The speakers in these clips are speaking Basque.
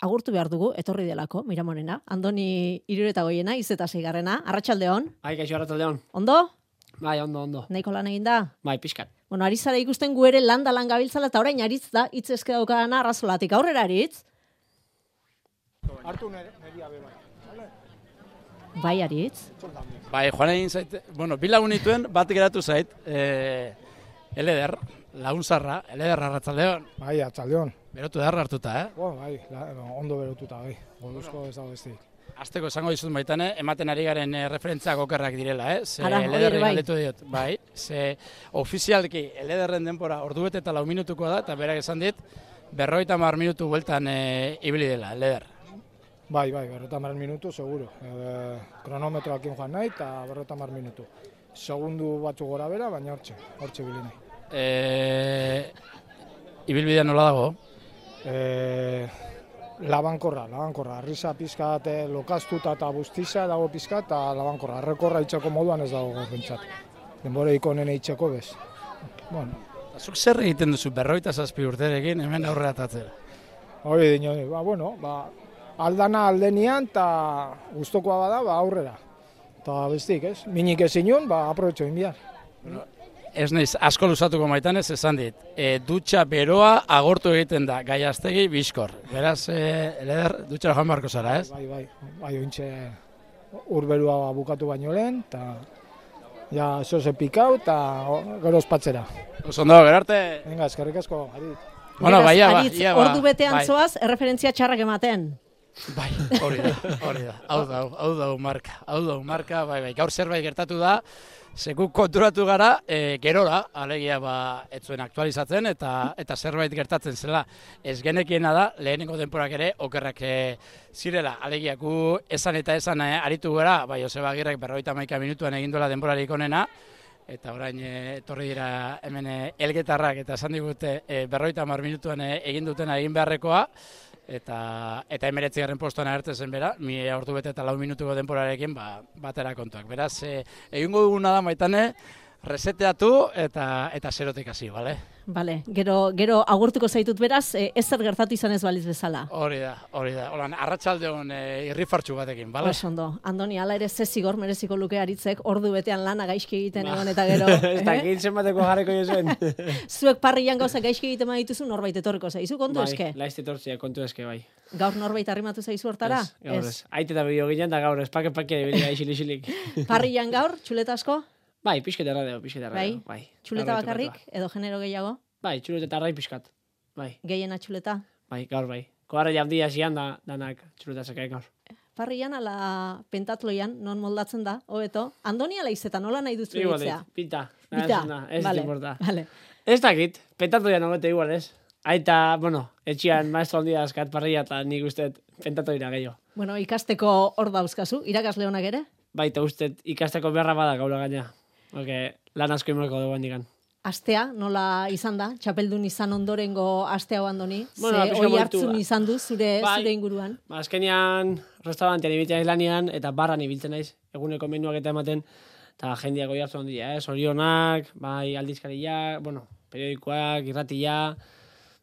agurtu behar dugu, etorri delako, Miramorena. Andoni irureta goiena, izeta zeigarrena. Arratxaldeon, Bai, kaixo arrataldeon. ondo? Bai, ondo, ondo. Nahiko lan egin da? Bai, pixkat. Bueno, ari zara ikusten gu ere landa lan gabiltzala, eta orain aritz da, hitz eske daukadana arrazolatik. Aurrera aritz? Hartu neria be bai. Bai, aritz. Bai, joan egin zait, bueno, bi lagun nituen, bat geratu zait, e, eleder, lagunzarra, eleder arratzaldeon, Bai, atzaldeon. berotu da hartuta, eh? Bo, bai, la, ondo berotuta, bai. Goluzko ez dago besteik. Azteko esango dizut baitane, ematen ari garen e, referentziak okerrak direla, eh? Ze Ara, elederri bai. galdetu diot, bai. Ze ofizialki elederren denbora ordu bete eta lau minutukoa da, eta berak esan dit, berroita mar minutu bueltan e, ibili dela, eleder. Bai, bai, berrota mar minutu, seguro. E, kronometroakin joan nahi, eta berrota mar minutu. Segundu batzu gora bera, baina hortxe, hortxe bili nahi. E, ibilbidea nola dago? E, labankorra, labankorra. Arrisa pizkat eh, lokaztuta eta bustiza dago pizkat, eta labankorra. Arrekorra itxeko moduan ez dago gaur bentsat. Denbora ikonen itxeko bez. Bueno, Zuk zer egiten duzu berroita zazpi urterekin hemen aurrera tatzera? hori dino, ba, bueno, ba, aldana aldenian, eta gustokoa bada, ba, aurrera. Eta bestik, ez? Minik ezin nuen, ba, aprobetxo inbiar. Ez naiz, asko luzatuko maitan ez esan dit. E, dutxa beroa agortu egiten da, gaiaztegi bizkor. Beraz, e, leder, dutxa joan beharko zara, ez? Bai, bai, bai, ointxe urberua bukatu baino lehen, eta ja, zoze pikau, eta gero ospatzera. Oso ondo, gero arte. Venga, eskerrik asko, ari. Bueno, Beraz, bai, ia ba, aritz, ia ba. ordu betean bai, zoaz, erreferentzia txarrak ematen. Bai, hori da, hori da. Hau da, hau da, marka. Hau da, marka, bai, bai. Gaur zerbait gertatu da, Seku konturatu gara, e, gerora, alegia ba, ez zuen aktualizatzen, eta eta zerbait gertatzen zela. Ez genekiena da, lehenengo denporak ere, okerrak e, zirela. Alegia, gu esan eta esan e, aritu gara, bai, Joseba Agirrek berroita maika minutuan egin duela denborarik onena, eta orain e, etorri dira hemen e, elgetarrak eta esan digute e, berroita mar minutuan e, egin dutena egin beharrekoa, eta eta emeretzi garren postuan agertzen zen bera, mi ordu bete eta lau minutuko denporarekin ba, batera kontuak. Beraz, e, egingo duguna da maitane, reseteatu eta eta zerotik hasi, bale? Bale, gero, gero agurtuko zaitut beraz, e, ez zer gertatu izan ez baliz bezala. Hori da, hori da. Holan, arratsaldeon e, irrifartxu batekin, bale? Oso ondo. Andoni, ala ere ze zigor mereziko luke aritzek, ordu betean lana gaizki egiten egon eta gero. Ez eh? dakit zenbateko jarriko jozuen. Zuek parrian gauza gaizki egiten badituzu norbait etorriko zaizu, kontu eske. Bai, laizte tortzia, kontu eske, bai. Gaur norbait arrimatu zaizu hortara? Ez, gaur ez. Aite eta bideo ginen, da gaur ez, pake pake ibili gaixil isilik. Parrian gaur, txuleta asko? Bai, pixket erradeo, pixket erradeo. Bai. Txuleta Gaur bakarrik, aitu edo genero gehiago? Bai, txuleta eta arrai pixkat. Bai, Gehiena txuleta? bai, gaur bai. Koarra jabdi hasian da, danak txuleta zekaik gaur. Parrian ala pentatloian, non moldatzen da, hobeto. Andoni ala izeta, nola nahi duzu Igual, ditzea? pita. Bita, Ez, na, ez vale, importa. vale. Ez dakit, pentatu ya nogete igual, ez? Aita, bueno, etxian maestro handia askat parrilla eta nik uste pentatu dira gehiago. Bueno, ikasteko hor dauzkazu, irakasle honak ere? Baita uste ikasteko beharra bada gaula gaina. Oke, lan asko imorko dugu handikan. Astea, nola izan da? Txapeldun izan ondorengo astea hau andoni? Bueno, Ze oi hartzun da. izan du zure, Bai. zure inguruan? Ba, azkenean, restaurantean ibiltzen naiz lanian, eta barran ibiltzen naiz, eguneko menuak eta ematen, eta jendeak oi hartzen handia, eh? Sorionak, bai aldizkariak, bueno, periodikoak, irratia,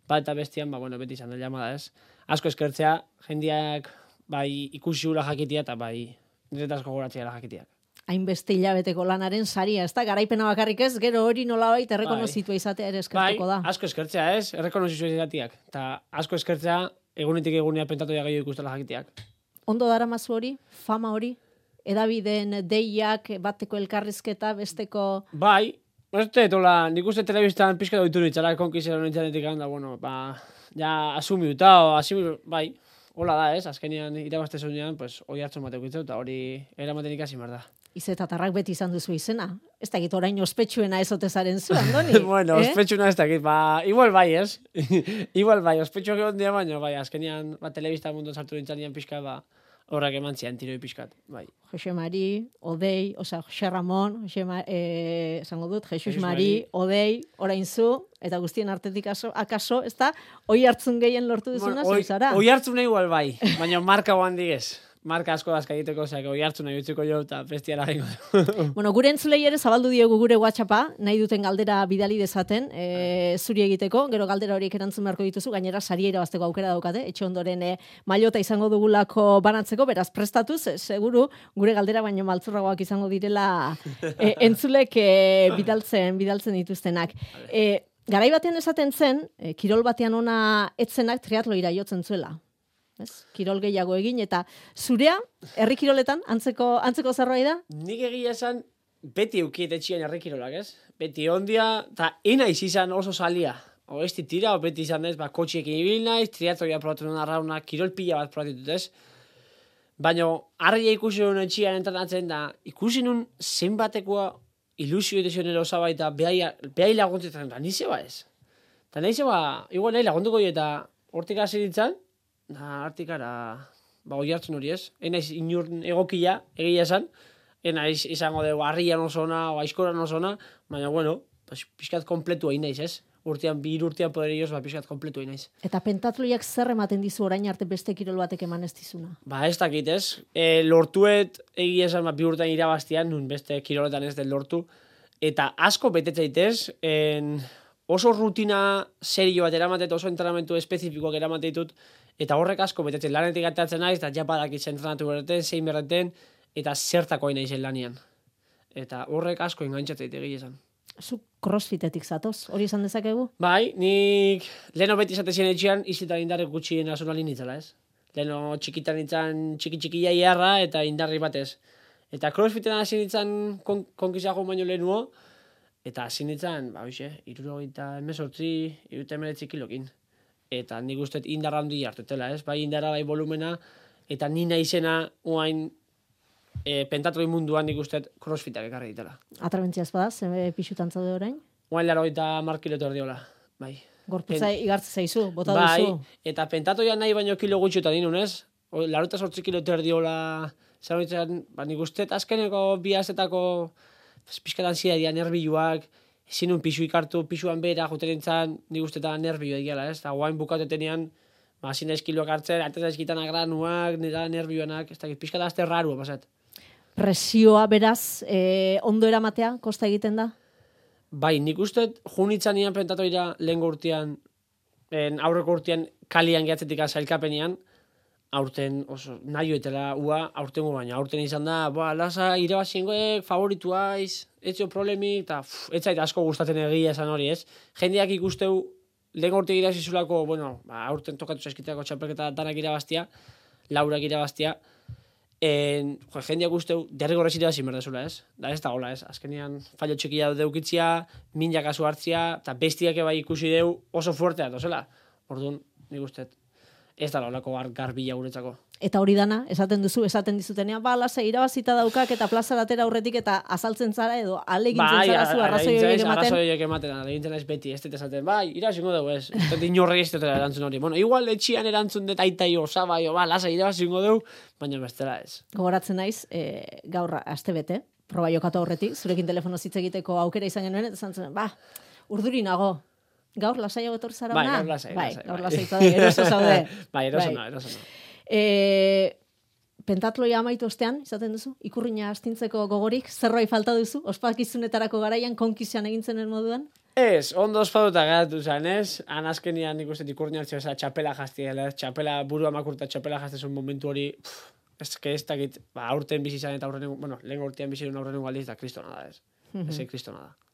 bat eta bestian, ba, bueno, beti izan da llamada, ez? Asko eskertzea, jendeak, bai, ikusi hula jakitia, eta bai, niretazko goratzea jakitiak. Hainbeste hilabeteko lanaren saria, ez da? Garaipena bakarrik ez, gero hori nolabait errekonozitua izatea ere Bai, eskertuko da. asko eskertzea, ez? Errekonozizu izatiak. Eta asko eskertzea, egunetik egunea pentatu da gehiago ikustela jakitiak. Ondo daramazu hori, fama hori, edabideen deiak, bateko elkarrizketa, besteko... Bai, dut, hola, nik uste telebistan pixka doitu nintzara, konkizera nintzanetik da, bueno, ba, ja, asumi duta, o, asumi, bai, hola da, ez, azkenean irabazte zunean, pues, hoi hartzen bateko eta hori eramaten ikasi da. Izetatarrak beti izan duzu izena. Ez dakit orain ospetsuena ezotezaren zu, Andoni. bueno, eh? ospetsuna ez dakit, ba, igual bai, ez? igual bai, ospetsu egon dia baino, bai, azkenean, ba, telebista mundu sartu nintzanean pixka, ba, horrak eman zian tiroi pixkat, bai. Jose Mari, Odei, osea, Jose Ramon, Jose Ma, eh, esango dut, Jesus Jesus Mari, Mari. Odei, orain zu, eta guztien artetik aso, akaso, ez da, oi hartzun gehien lortu duzuna, Bueno, zeu zara. Oi hartzuna igual bai, baina marka guan digez. Marka asko dazka egiteko, ozak, oi hartzu nahi utziko jo, eta bestiara gengo. Bueno, gure entzulei ere zabaldu diegu gure WhatsAppa, nahi duten galdera bidali dezaten, e, zuri egiteko, gero galdera horiek erantzun beharko dituzu, gainera sari irabazteko aukera daukate, etxe ondoren e, mailota izango dugulako banatzeko, beraz prestatuz, e, seguru, gure galdera baino maltzurragoak izango direla e, entzulek e, bidaltzen, bidaltzen dituztenak. E, garai batean esaten zen, e, kirol batean ona etzenak triatloira jotzen zuela. Ez? Kirol gehiago egin eta zurea herri kiroletan antzeko antzeko zerbait da? Nik egia esan, beti eukiet etxien herrikirolak, ez? Beti ondia, eta ina izan oso salia. O tira, beti izan ez, ba, kotxiekin ibil naiz, triatoia probatu nuen arrauna, kirol pila bat probatu dut, ez? Baina, harria ikusi nuen etxian entrenatzen da, ikusi nuen zenbatekoa ilusio edizio nire osaba eta behai, laguntzetan, da nize ba ez. Eta nahi ba, igual nahi laguntuko dut eta hortik hasi ditzan, da hartik ara, ba, oi hartzen hori ez. Ena iz inur egokia, egia esan, ena iz, izango dugu harrian oso ona, o aizkoran oso ona, baina, bueno, pues, pixkat kompletu egin naiz ez. Urtean, bi urtean poderioz, ba, pixkat kompletu egin naiz. Eta pentatloiak zer ematen dizu orain arte beste kirol batek eman ez dizuna? Ba, ez dakit, ez? E, lortuet, egia esan, ba, bi urtean irabaztian, nun beste kiroletan ez del lortu. Eta asko betetzaitez, en, oso rutina serio bat eramatet, oso entrenamentu espezifikoak eramateitut, eta horrek asko betetzen lanetik atatzen naiz, eta japadak entrenatu berreten, zein berreten, eta zertako hain naizen lanian. Eta horrek asko engantzatzeite egia esan. Zu crossfitetik zatoz, hori esan dezakegu? Bai, nik leno beti izate zien etxean, izita indarri gutxi nazionali nintzela, ez? Leno txikitan nintzen txiki txikia iarra eta indarri batez. Eta crossfiten hasi nintzen kon konkizako baino lehenuo, eta hasi nintzen, ba, hoxe, iruro eta emesortzi, irute emeretzi kilokin. Eta nik uste indarra handi hartetela, ez? Bai indarra, bai volumena, eta nina izena uain e, pentatroi munduan nik uste crossfitak ekarri ditela. Atrabentzia espada, ze pixutan zaude orain? Uain laro eta markileto erdiola, bai. Gorputza igartze zaizu, bota bai, duzu. eta pentatoia nahi baino kilo gutxi eta dinun, ez? O, laro eta sortzi kilo erdiola, zer ba, nik uste azkeneko biazetako pizkatan zira dira nerbiluak, ezin un pixu ikartu, pixuan bera, juten nintzen, nik uste eta nervioa egiala, ez? Eta guain bukatetenean, ba, zin kiloak hartzen, atez ezkitan agranuak, nida nervioanak, ez dakit, pixkata azte rarua, pasat. Presioa beraz, e, ondo eramatea, kosta egiten da? Bai, nik uste, junitzen nian pentatoira lehen urtean, en aurreko urtean kalian gehatzetik zailkapenean, aurten oso nahi etela ua aurtengo baina aurten izan da ba lasa irabaziengoek favorituaiz etxo problemik eta ez zait asko gustatzen egia esan hori ez? Jendeak ikusteu lehen urte irabazi zulako bueno ba aurten tokatu zaizkitako txapelketa danak irabaztia laurak irabaztia en jo jendeak usteu derrigorrez irabazi merdezula ez? Da ez da hola ez? Azkenean fallo txikia deukitzia minja kasu hartzia eta bestiak bai ikusi deu oso fuertea dozela. Orduan nik ustet ez da olako gar, garbila guretzako. Eta hori dana, esaten duzu, esaten dizutenean, ba, lasa, irabazita daukak eta plaza latera aurretik eta azaltzen zara edo alegintzen bai, zara zu arrazoi horiek ematen. Arrazoi horiek ematen, alegintzen ez beti, ez dut esaten, bai, irabazingo dugu ez, ez dut inorri ez dut erantzun hori. Bueno, igual etxian erantzun dut aita jo, zaba jo, ba, lasa, irabazingo dugu, baina bestela ez. Gogoratzen naiz, e, gaur aste bete, proba jokatu aurretik, zurekin telefono hitz egiteko aukera izan genuen, eta zantzen, ba, urduri nago, Gaur lasai etor zara bai, gaur lasai, bai, lasai, gaur bai. lasai zaude, eroso zaude. bai, eroso bai. no, eroso no. E, pentatloia amaitu ostean, izaten duzu, ikurriña astintzeko gogorik, zerbait falta duzu, ospakizunetarako garaian konkizian egintzen moduan? Ez, ondo ospaduta geratu zen, ez? Han azkenian nik uste ikurriña hartzio, eza, txapela jaztiela? Txapela, burua makurta txapela jaztezun momentu hori, pff, ez que ez dakit, ba, aurten bizi izan eta aurren, bueno, lehen urtean bizi aurren aldiz da kristona da, ez? Ez kristona da.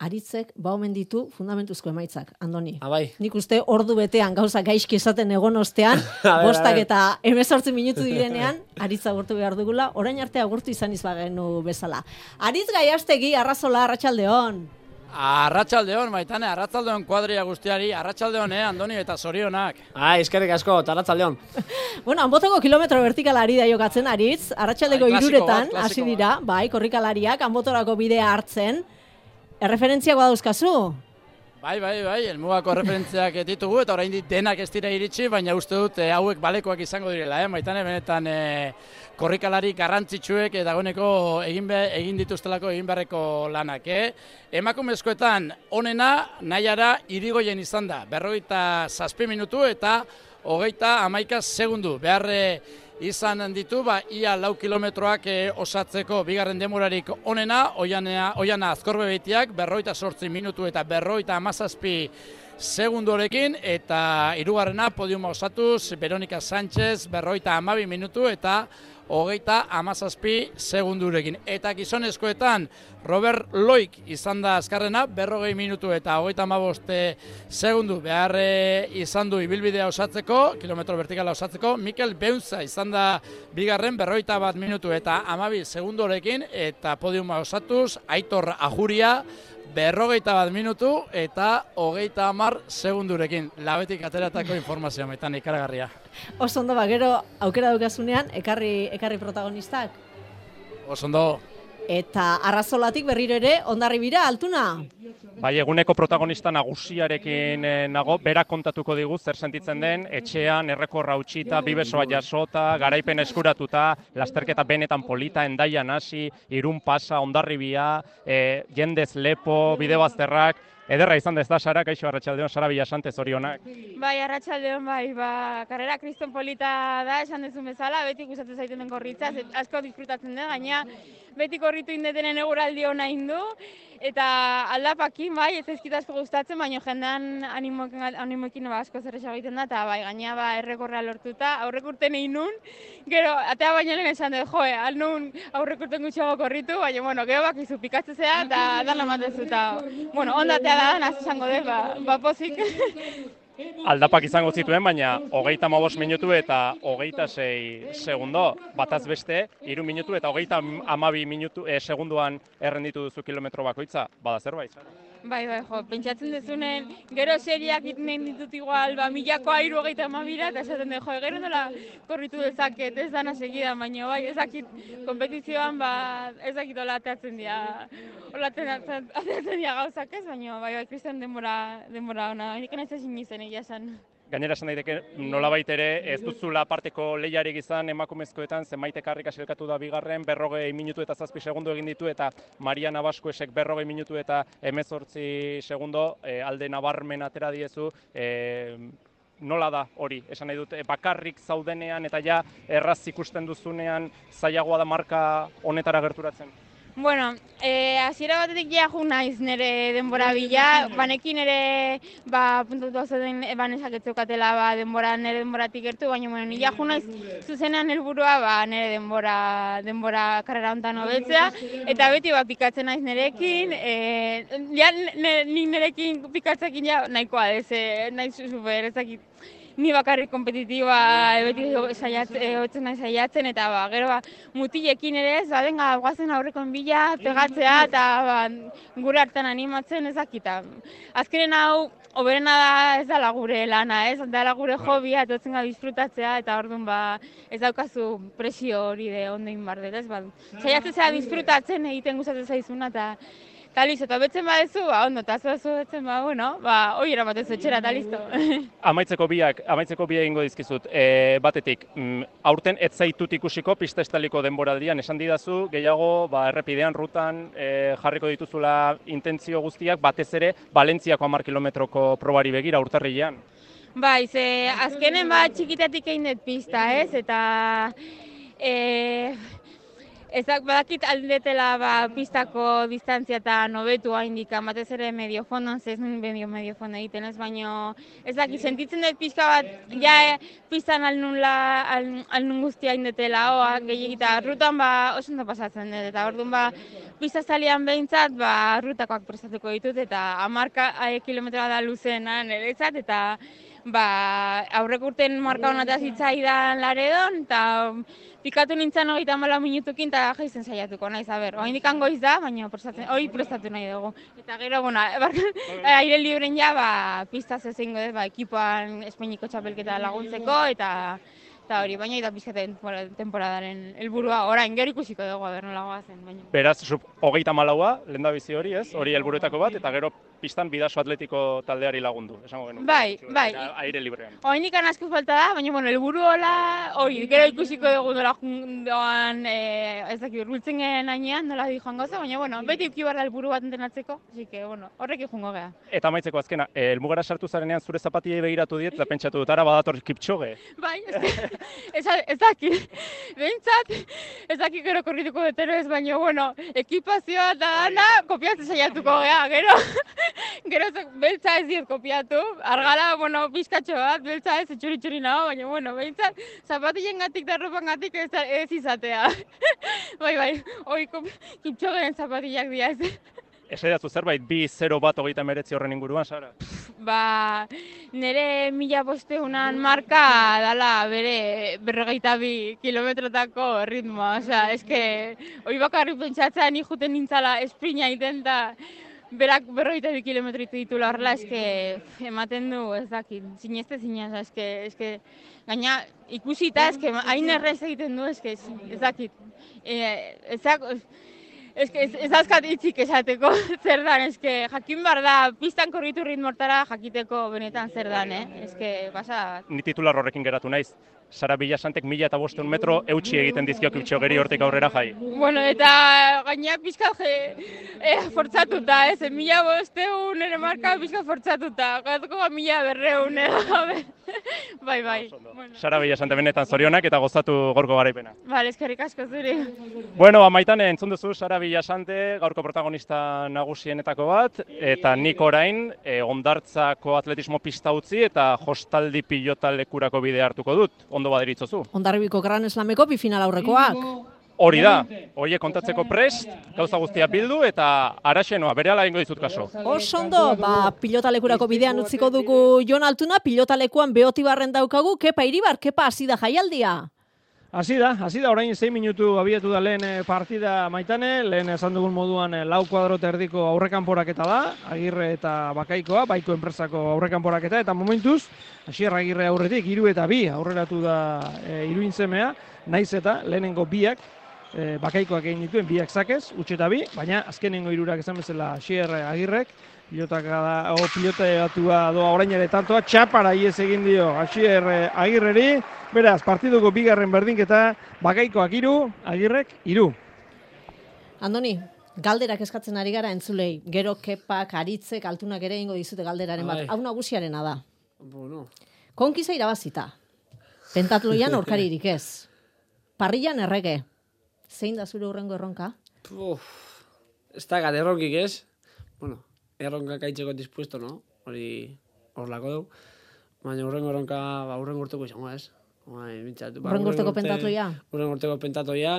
Aritzek ba omen ditu fundamentuzko emaitzak, Andoni. Ah, bai. Nik uste ordu betean gauza gaizki esaten egon ostean, bostak eta emezortzi minutu direnean, aritza agurtu behar dugula, orain arte agurtu izan izbagenu bezala. Aritz gaiastegi, arrazola, arratsaldeon. Arratxaldeon, maitane, arratxaldeon kuadria guztiari, arratxaldeon, eh, Andoni eta zorionak. Ah, eskerrik asko, taratza Bueno, anboteko kilometro vertikala ari da jokatzen, aritz, arratsaldeko Bai, iruretan, hasi dira, bai, korrikalariak, anbotorako bidea hartzen, erreferentziak badauzkazu? Bai, bai, bai, elmugako referentziak ditugu eta oraindik denak ez dira iritsi, baina uste dut eh, hauek balekoak izango direla, eh? Maitane benetan eh, korrikalari garrantzitsuek eta dagoeneko egin be, egin dituztelako egin beharreko lanak, eh? Emakumezkoetan onena nahiara irigoien izan da, berrogeita zazpi minutu eta hogeita amaika segundu. Behar izan ditu, ba, ia lau kilometroak e, osatzeko bigarren demorarik onena, oiana, oiana azkorbe behitiak, berroita sortzi minutu eta berroita amazazpi segundorekin, eta hirugarrena podiuma osatuz, Veronika Sánchez, berroita amabi minutu, eta hogeita amazazpi segundurekin. Eta gizonezkoetan, Robert Loik izan da azkarrena, berrogei minutu eta hogeita amaboste segundu. Beharre izan du ibilbidea osatzeko, kilometro vertikala osatzeko, Mikel Beunza izan da bigarren, berroita bat minutu eta amabi segundorekin, eta podiuma osatuz, Aitor Ajuria, berrogeita bat minutu eta hogeita hamar segundurekin. Labetik ateratako informazioa metan ikaragarria. Osondo ba, gero aukera daukazunean, ekarri, ekarri protagonistak. Osondo. Eta arrazolatik berriro ere, ondarri bira, altuna? Bai, eguneko protagonista nagusiarekin eh, nago, berak kontatuko digu zer sentitzen den, etxean, errekorra utxita, bibesoa jasota, garaipen eskuratuta, lasterketa benetan polita, endaian hasi, irun pasa, ondarribia, e, jendez lepo, bide bazterrak, Ederra izan da ez da, Sara, kaixo Arratxaldeon, Sara Bilasantez horionak. Bai, Arratxaldeon, bai, ba, karrera kriston polita da, esan dezun bezala, beti gustatzen zaiten den korritza, asko disfrutatzen den, gaina beti korritu indetenen eguraldi hona indu, eta aldapakin, bai, ez ezkita asko gustatzen, baina jendean animoekin ba, asko zer egiten da, eta bai, gaina ba, errekorra lortuta, aurrek urten egin nun, gero, atea baina lehen esan dut, joe, al nun aurrek urten gutxiago korritu, baina, bueno, gero bak izu pikatzen zea, eta dan lamatezu, eta, bueno, ondatea da, nazi izango dut, ba, ba pozik. aldapak izango zituen, baina hogeita mabos minutu eta hogeita sei segundo, bataz beste, iru minutu eta hogeita amabi minutu, eh, segunduan errenditu duzu kilometro bakoitza, bada zerbait? Bai, bai, jo, pentsatzen dezunen, gero seriak iten ditut igual, ba, milako airu hogeita amabira, eta esaten dut, jo, gero nola korritu dezaket, ez dana segida, baina bai, ezakit kompetizioan, ba, ezakit hola ateatzen dira, hola ateatzen dira gauzak ez, baina bai, bai, kristian denbora, denbora ona, nik nahi zezin izan egia esan. Gainera esan daiteke nolabait ere ez duzula parteko lehiarik izan emakumezkoetan zenbait ekarrik asilkatu da bigarren berrogei minutu eta zazpi segundo egin ditu eta Maria Nabaskuesek berrogei minutu eta emezortzi segundo e, alde nabarmen atera diezu e, nola da hori, esan nahi dut, bakarrik zaudenean eta ja erraz ikusten duzunean zailagoa da marka honetara gerturatzen? Bueno, eh, hasiera batetik ja ju naiz nire denbora bila, banekin ere ba, puntutu oso den banesak etzukatela ba, denbora nire denboratik gertu, baina bueno, nila ju naiz zuzenean helburua ba, nire denbora, denbora karrera honetan hobetzea, eta beti ba, pikatzen naiz nirekin, e, ja, ni nirekin pikatzekin ja nahikoa ez, e, naiz super, ezakit, ni bakarrik kompetitiba beti saiatzen nahi saiatzen eta ba, gero ba, mutilekin ere ez, ba, denga, guazen aurreko bila, pegatzea eta ba, gure hartan animatzen ezakita. Azkenen hau, oberena da ez da gure lana, ez da gure jobia, etotzen ga disfrutatzea eta orduan ba, ez daukazu presio hori de ondein bar ez ba, saiatzen zea disfrutatzen egiten gustatzen zaizuna eta Eta listo, eta betzen badezu, ba, ondo, eta zuazu betzen ba, bueno, ba, hoi eramaten etxera, eta listo. amaitzeko biak, amaitzeko biak ingo dizkizut, e, batetik, mm, aurten ez zaitut ikusiko pista estaliko denboraldian, esan didazu, gehiago, ba, errepidean, rutan, e, jarriko dituzula intentzio guztiak, batez ere, Valentziako amar kilometroko probari begira, urtarrilean. Bai, ze, azkenen, ba, txikitatik egin dut pista, ez, eta... E, Ezak badakit aldetela ba, pistako distantzia eta nobetu haindik, batez ere medio fondon, ez nun medio, medio fondo egiten ez, baino ezak sentitzen dut pizka bat, ja e, pistan alnun, la, alnun guztia indetela, oa, gehiagita, rutan ba, oso pasatzen dut, eta orduan ba, pista zalian behintzat, ba, rutakoak prestatuko ditut, eta amarka e, kilometroa da luzenan ere eta ba, aurrek urten marka honataz hitzaidan laredon, eta pikatu nintzen hogeita mala minutukin eta jaizen saiatuko naiz, a ber, oain dikan goiz da, baina prestatu, hori prestatu nahi dugu. Eta gero, bueno, aire libren ja, ba, pista zezingo, ba, ekipoan Espainiko txapelketa laguntzeko, eta eta hori, baina eta pizkate temporadaren helburua orain gero dugu, aber nola goazen, baina. Beraz, hogeita malaua, lehen da bizi hori, ez? Hori helburuetako bat, eta gero pistan bidaso atletiko taldeari lagundu, esango genuen. Bai, bai. Eta Aire librean. Oinik asko falta da, baina, bueno, elburu hola, hori, gero ikusiko dugu nola jun- doan, eh, ez dakit, urbiltzen gen ainean, nola di joango za, baina, bueno, beti uki behar da elburu bat entrenatzeko, así que, bueno, horrekin joango gea. Eta amaitzeko azkena, eh, helmugara sartu zarenean zure zapatiei begiratu diet, eta pentsatu dut, ara badator Kipchoge. Bai, ez, ez, dakit, behintzat, ez dakit gero korrituko dutero ez, baina, bueno, ekipazioa eta dana, kopiatzen saiatuko gea, gero, gero ez, beltza ez diet kopiatu, argala, bueno, pizkatxo bat, beltza ez, etxuri-txuri nago, baina, bueno, behintzat, zapatilen gatik eta ropan gatik ez, ez izatea. bai, bai, hoi kiptxogeren zapatilak dira ez. Esaidazu zerbait, bi 0 bat hogeita meretzi horren inguruan, Sara? ba, nire mila bosteunan marka dala bere berrogeita bi kilometrotako ritmoa. Osea, eske, hori bakarrik pentsatzea ni juten nintzala esprina egiten da berak berrogeita bi kilometro ditu ditula horrela, eske, ematen du, ez dakit, sineste zinaz, eske, eske, gaina ikusita, eske, hain errez egiten du, eske, ez dakit. E, Eske ez, ez azkat hitzik esateko zer dan, eske jakin behar da, pistan korritu ritmortara jakiteko benetan zer dan, eh? Eske, pasa, Ni titular horrekin geratu naiz. Sara Bilasantek mila eta bosteun metro eutxi egiten dizkio Kipchogeri hortik aurrera jai. Bueno, eta gaina pizka je, eh, fortzatuta, ez, mila bosteun ere marka pizka fortzatuta, gatuko mila berreun, eh, bai, bai. Bueno, Sara Bilasante benetan zorionak eta gozatu gorko garaipena. Vale, eskerrik asko zuri. Bueno, amaitan entzun duzu Sara Bilasante, gaurko protagonista nagusienetako bat, eta nik orain e, ondartzako atletismo pista utzi eta hostaldi pilota lekurako bide hartuko dut. Ondo baderitzozu. Ondarribiko Gran Eslameko bi final aurrekoak. Hori da, hoie kontatzeko prest, gauza guztia bildu eta araxenoa, bere ala ingo dizut kaso. Oso ondo, ba, pilotalekurako bidean utziko dugu Jon Altuna, pilotalekuan beotibarren daukagu, kepa iribar, kepa hasi da jaialdia. Hasi da, hasi da, orain 6 minutu abiatu da lehen eh, partida maitane, lehen esan dugun moduan eh, lau kuadrote erdiko aurrekanporaketa da, agirre eta bakaikoa, baiko enpresako aurrekanporaketa, eta momentuz, hasier agirre aurretik, hiru eta bi aurreratu da e, iruintzemea, naiz eta lehenengo biak, e, bakaikoak egin dituen biak zakez, utxe eta bi, baina azkenengo hirurak esan bezala hasier agirrek, pilotak da, o pilotatua doa orain ere tantoa, txapara iez egin dio hasier eh, agirreri, beraz, partiduko bigarren berdinketa, bakaikoak iru, agirrek iru. Andoni, galderak eskatzen ari gara entzulei. Gero kepak, aritzek, altunak ere ingo dizute galderaren bat. Bai. Hau nagusiarena da. Bueno, Konkiza irabazita. Pentatloian orkaririk ez. Parrillan errege. Zein da zure urrengo erronka? puf, ez da gat erronkik ez. Bueno, erronkak aitzeko dispuesto, no? Hori hor lako du. Baina urrengo erronka, ba, urrengo urteko izango ez. Bai, bintzat, ba, Urrengo urteko urte- pentatloia? Urrengo urteko pentatoia,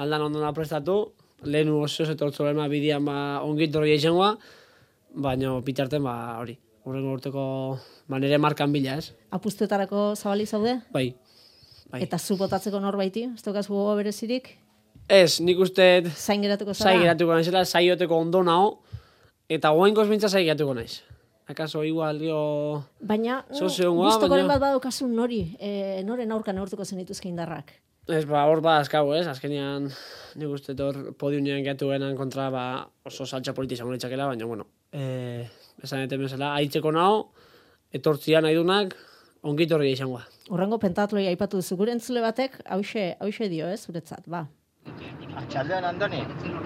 aldan ondona prestatu, lehen oso zetortzo lema bidian ba, ongit horri izangoa, baina bitarten ba, hori. Urrengo urteko, ba, nire markan bila ez. Apustuetarako zabali zaude? Bai, bai. Eta zu botatzeko norbaiti? Ez daukas gogo berezirik? Ez, nik uste Zain geratuko zara? zai geratuko naizela, saioteko ondo nao, eta goenkoz bintza zai geratuko naiz. Akaso igual dio... Baina, mm, Sozioa, gustokoren baina- bat badaukazu nori, e, noren aurka neurtuko zenituzke indarrak. Ez, ba, hor ba, azkau, ez? Azkenean, nik uste hor podiunean gehiatu genan kontra, ba, oso saltza politi izango litzakela, baina, bueno, eh, esan eten bezala, aitzeko nao, etortzia nahi dunak, ongit horri izangoa. Urrengo pentatloi aipatu duzu, gure entzule batek, hause, hause dio, ez, zuretzat, ba. Atxaldean Andoni,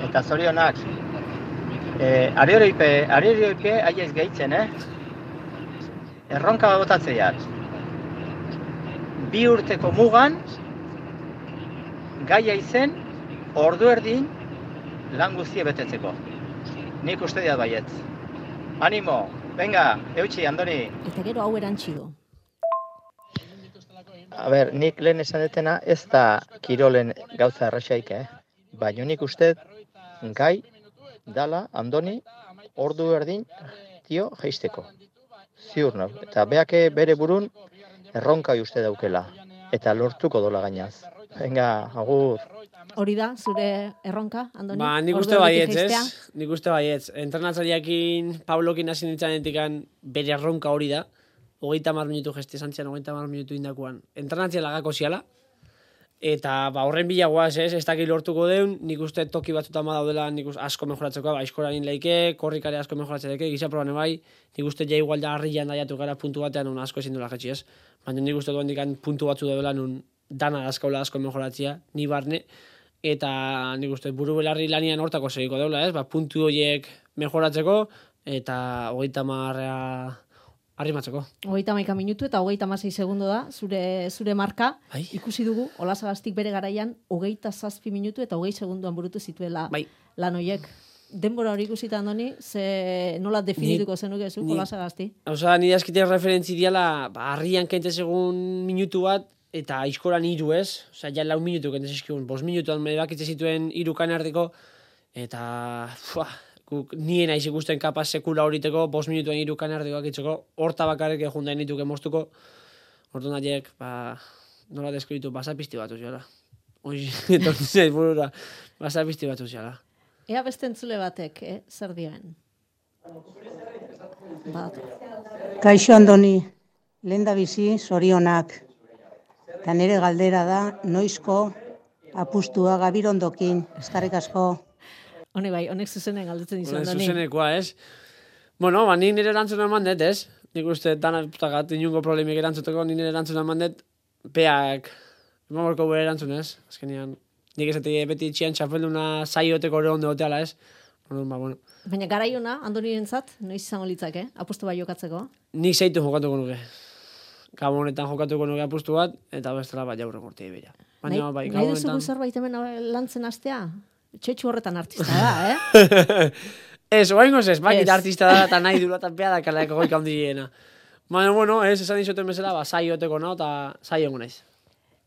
eta zorionak. E, Arioripe, arioripe aiez gehitzen, eh? Erronka bat botatzeiat. Bi urteko mugan, gaia izen, ordu erdin, lan guztie betetzeko. Nik uste diat baietz. Animo, venga, eutxi, Andoni. Eta gero hau erantzi du. A ber, nik lehen esan detena ez da kirolen gauza erraxaik, eh? Baina nik uste gai dala Andoni ordu erdin tio jeisteko. Ziur nau. Eta beake bere burun erronka uste daukela. Eta lortuko dola gainaz. Venga, agur. Hori da, zure erronka, Andoni? Ba, nik uste baietz, ez? Nik uste baietz. Entrenatzaileakin, Pablokin hasi nintzanetik bere erronka hori da. Hogeita mar minutu gesti zantzian, hogeita mar minutu indakuan. Entrenatzea lagako ziala. Eta ba, horren bila ez, ez dakit lortuko deun, nik uste toki batzutan daudela nik uste asko mejoratzeko, ba, iskorain leike, korrikare asko mejoratzen leike, gisa proban bai, nik uste ja igual da harrian daiatu gara puntu batean un asko ezin dela jetxi ez. Baina nik uste duen dikan puntu batzu daudela nun dana askaula asko mejoratzea, ni barne, eta nik uste buru belarri lanian hortako segiko deula ez, ba, puntu horiek mejoratzeko, eta hogeita marrea arrimatzeko. Hogeita maika minutu eta hogeita masei segundo da, zure, zure marka. Bai. Ikusi dugu, olasagaztik bere garaian, hogeita zazpi minutu eta hogei segunduan burutu zituela Bai. lan hoiek. Denbora hori ikusita andoni, ze nola definituko zenuke zu, ni- olasagazti. Osa, nire askitea referentzi diala, ba, harrian kente segun minutu bat, eta aizkoran hiru ez. Osa, ja lau minutu kente zizkigun, bos minutuan me bakitze zituen hiru kanardeko, eta, fua, guk nien aiz ikusten kapaz sekula horiteko, bos minutuen hiru kanardeko akitzeko, horta bakarrik egun da nituke moztuko, ordu nahiek, ba, nola deskribitu, basapisti batu ziala. Hoi, etortu zait burura, basapisti batu ziala. Ea beste entzule batek, eh? zer dioen? Bat. Kaixo Andoni, lehen da bizi, zorionak. Eta nire galdera da, noizko apustua gabirondokin, estarrik asko. Hone bai, honek zuzenen galdetzen dizu Honen andoni. zuzenekoa, ez? Bueno, ba, nik nire erantzuna eman dut, ez? Nik uste dana putagat inungo problemik erantzuteko, nik nire erantzuna eman dut, peak, eman borko bere erantzun, ez? Azkenean, nik ez dut beti txian txapelduna zaioteko ere ondo hoteala, ez? Orduan, ba, bueno. Baina garaiona, andonirentzat, noiz izango litzake, apustu bai jokatzeko. Nik zeitu jokatuko nuke. Gabonetan jokatuko nuke apustu bat, eta bestela bat jaurren urte ibera. Baina, bai, nahi duzu gabonetan... zerbait hemen lantzen astea? Txetxu horretan artista da, eh? Ez, oaingoz ez, bakit artista da, eta nahi dula, eta pea da kalaeko goik handiena. Baina, bueno, ez, esan dizoten bezala, ba, zai oteko nao, eta zai egon naiz.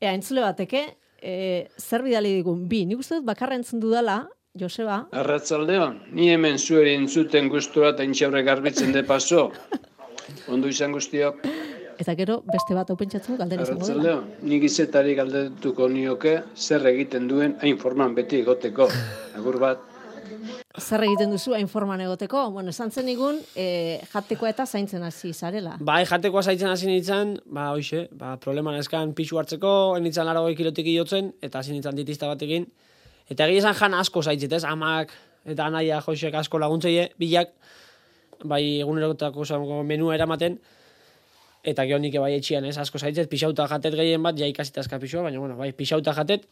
Ea, entzule bateke, e, zer bidali digun, bi, nik uste dut bakarra entzun dudala, Joseba, Arratzaldeon, ni hemen zueri entzuten gustura eta intxaurre garbitzen de paso. Ondo izan guztiok, eta gero beste bat hau galdera izango dela. arratzaldeon, nik izetari galdetuko nioke zer egiten duen hain forman beti egoteko. Agur bat. Zer egiten duzu hain forman egoteko? Bueno, esan zen igun, e, jatekoa eta zaintzen hasi zarela. Bai, jatekoa zaitzen hasi nintzen, ba, hoxe, ba, problema neskan pixu hartzeko, enitzan laro kilotik iotzen, eta hasi nintzen dietista batekin. Eta egia esan jan asko zaitzet, ez? Amak eta anaia joxek asko laguntzeie, bilak, bai egunerokotako zango menua eramaten, eta gero nik bai etxian, ez? Asko zaitzet, pixauta jatet gehien bat, ja ikasita eska pixua, baina, bueno, bai, pixauta jatet,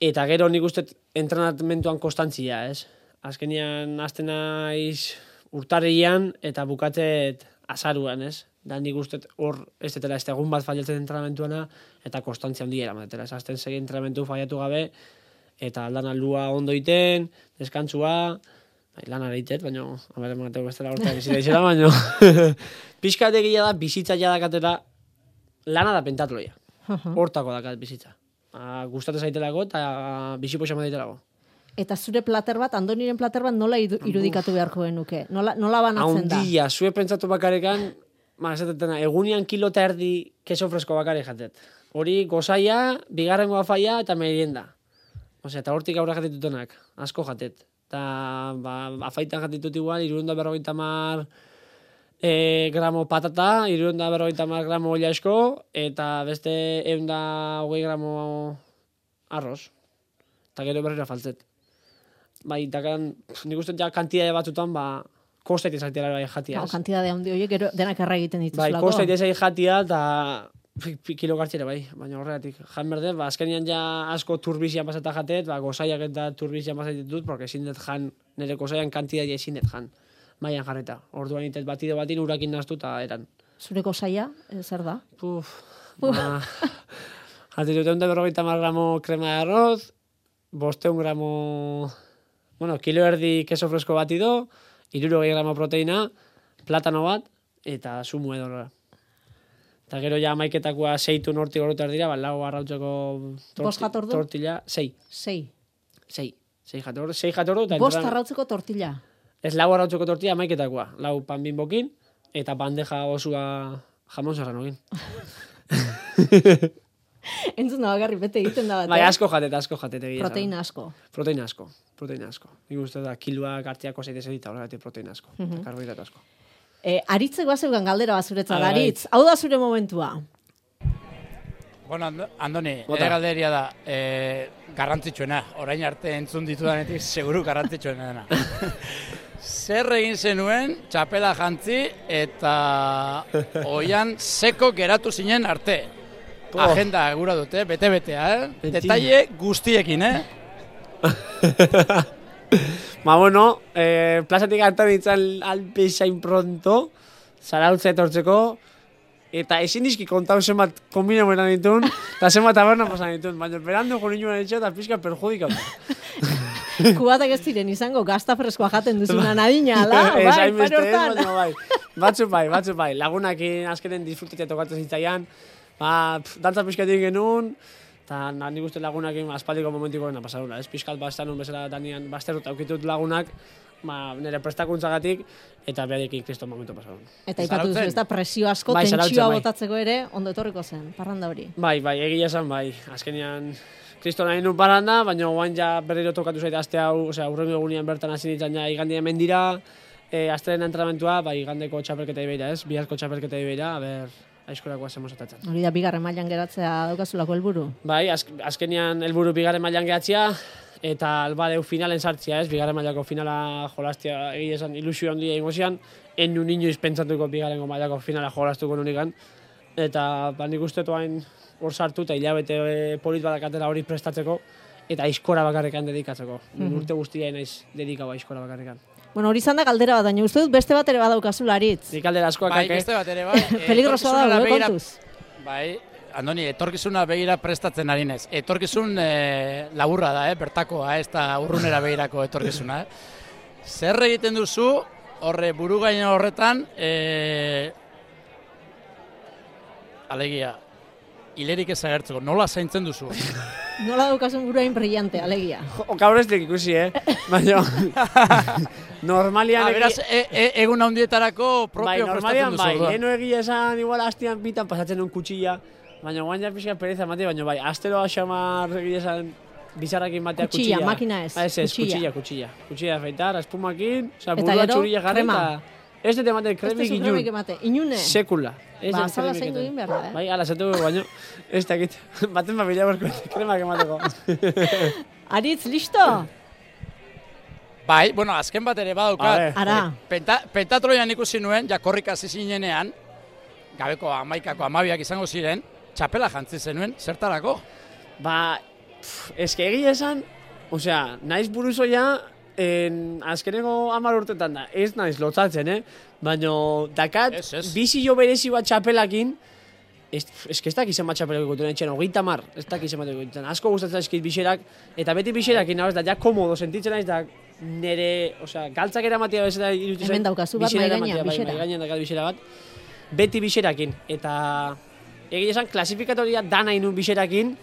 eta gero nik uste entrenamentuan konstantzia, ez? Azkenian hasten naiz urtarrian eta bukatzet azaruan, ez? Da nik uste hor ez detela ez egun bat fallatzen entrenamentuana eta konstantzia handia eramatela. Ez azten segi entrenamentu fallatu gabe eta aldana lua ondo iten, deskantzua, lan areitet, baina, hamar emateko bestela hortan bizita izela, baina, pixkat egia da, bizitza jadakatera, lana da pentatloia. Hortako dakat bizitza. Ah, gustatu zaitelako eta xama daitelako. Eta zure plater bat, andoniren plater bat nola irudikatu beharko genuke? Nola, nola banatzen da? Haundia, zue pentsatu bakarekan, ma, esatetena, egunian kilo eta erdi keso fresko bakare jatet. Hori gozaia, bigarrengoa faia eta merienda. Osea, eta hortik aurra jatitutenak, asko jatet. Eta, ba, afaitan jatitut igual, irunda berrogeita mar e, gramo patata, irunda berrogeita mar gramo oilasko, eta beste eunda hogei gramo arroz. Eta gero berrera faltzet. Bai, eta kan, nik uste ja kantidade batzutan, ba, kostait izatea bai jatia. Hau, ez? kantidade handi horiek gero denak erra egiten Bai, dituzulako. kostait ezai jatia, eta kilo gartxere bai, baina horregatik. Jan berde, ba, azkenian ja asko turbizian pasata jatet, ba, gozaiak eta turbizian pasatit dut, porque ezin dut jan, nire gozaian kantidade ezin dut jan. Maian jarreta. Orduan itet batido batin urakin naztu eta eran. Zureko saia, eh, zer da? Puf, ba, jatitut egun da berrogeita mar gramo krema de arroz, bosteun gramo, bueno, kilo erdi keso fresko batido, iruro gramo proteina, platano bat, eta zumu edo. Eta gero ja maiketakoa zeitu norti gorotar dira, ba, lau arrautzeko Bost jatordu? tortilla, sei, Sei. sei, sei jatordu, sei jatordu, Bost entran- arrautzeko tortilla. Ez lau arrautzeko tortilla maiketakoa, lau pan bimbokin, eta bandeja osua jamon serranokin. Entzun da bakarri bete egiten da bat. Bai, eh? asko jatet, asko jatet egia. esan. Proteina asko. Proteina asko, proteina asko. Nik uste da, kiloak hartziako zeite zedita, horregatik proteina asko, mm Mhm. karbohidrato asko. E, aritzeko azeugan galdera bat zuretzat, Bai, bai. aritz. Hau da zure momentua. Bueno, Ando- Andoni, Bota. ere galderia da, e, garrantzitsuena, orain arte entzun ditudanetik, seguru garrantzitsuena dena. Zer egin zenuen, txapela jantzi, eta oian seko geratu zinen arte. Po. Agenda gura dute, bete-betea, eh? Detaile guztiekin, eh? Ba, bueno, eh, plazatik hartan ditzan alpezain pronto, zarautza etortzeko, eta ezin dizki kontau zenbat kombina beran ditun, eta zenbat taberna pasan ditun, baina berandu jo ninoen etxe eta pizka perjudikatu. Kubatak ez diren izango gazta freskoa jaten duzuna nadina, ala? Ez Bai, hortan. baina bai. Batzu bai, batzu bai. Lagunakin azkenen disfrutatzea tokatzen zitzaian, ba, pf, dantza pizkatik genuen, eta na, nik uste lagunakin aspaldiko momentiko gena pasaduna. Ez pizkat bastanun bezala danian basterut aukitut lagunak, ba, nire prestakuntzagatik, eta beharekin kristo momentu pasadun. Eta ipatu duzu, ez da presio asko, Bai, tentsioa bai. botatzeko ere, ondo etorriko zen, parranda hori. Bai, bai, egia esan, bai. Azkenean, kristo nahi nun paranda, baina guain ja berriro tokatu zait aste hau, osea, urrengo egunean bertan hasi nintzen ja igandi hemen dira, e, asteren entrenamentua, bai, igandeko txapelketa ibeira, ez? Biharko txapelketa ibeira, a ber, aizkorakoa zemos atatzen. Hori da bigarren mailan geratzea daukazulako helburu. Bai, azk, azkenean helburu bigarren mailan gehatzea, eta albadeu finalen sartzea, ez? Bigarren mailako finala jolastia egia esan ilusio handia ingo zian, en nun inoiz pentsatuko bigarrengo mailako finala jolastuko nunikan. Eta ba, nik uste toain hor sartu eta hilabete eh, polit badakatela hori prestatzeko, eta aizkora bakarrikan dedikatzeko. Mm Urte guztia naiz dedikau aizkora bakarrikan. Bueno, hori izan da galdera bat, baina uste dut beste bat ere badaukazularitz. Nik aldera askoak Bai, beste bat ere, bai. e, Peligrosoa etorkizunera da, eh, begira- kontuz. Bai, Andoni, etorkizuna begira prestatzen ari nez. Etorkizun e, laburra da, eh, bertakoa, ez da urrunera begirako etorkizuna. Eh. Zer egiten duzu, horre buru gainen horretan, e, alegia, hilerik ez agertzeko, nola zaintzen duzu? Nola daukazun buruain brillante, alegia. O, gaur ez ikusi, eh? Baina, normalian... Ah, egi- beraz, e, e, egun handietarako propio bai, prestatzen normalian duzu. bai, orduan. lehenu egia esan, igual hastian bitan pasatzen un kutxilla, baina guain pixka pereza mate, baina bai, astero xamar egia esan, bizarrakin batea Kutxilla, kutxilla. makina ez, Ah, ez, ez, kutxilla. Kutxilla de afeitar, espumakin, oza, burua txurilla jarri, eta... Ez dut ematen Ez kremik inun. kremik emate, inune. Sekula. Ez Ba, dut azala eten. egin behar da, eh? Bai, ala, zatu baino, ez dakit, baten babila berko kremak emateko. Aritz, listo? Bai, bueno, azken bat ere badaukat. Ara. Penta, pentatroian ikusi nuen, ja korrik hasi zinenean, gabeko amaikako amabiak izango ziren, txapela jantzi zenuen, zertarako? Ba, pff, eske egia esan, osea, naiz buruzoia, en, azkeneko hamar urtetan da, ez naiz lotzatzen, eh? Baina, dakat, Ez, ez. bizi jo berezi bat txapelakin, ez, eske ez dakizen bat txapelako ikutu etxen, hogeita mar, ez dakizen bat ikutu Asko gustatzen zaizkit bixerak, eta beti bixerakin, nabez, da, ja komodo sentitzen naiz, da, nere, osea, galtzak eramatia bezala iruditzen. Hemen daukazu bat, bai, bixera. mahai gainean daukat bixera bat, beti bixerakin, eta egia esan, klasifikatoria dana inun bixerakin,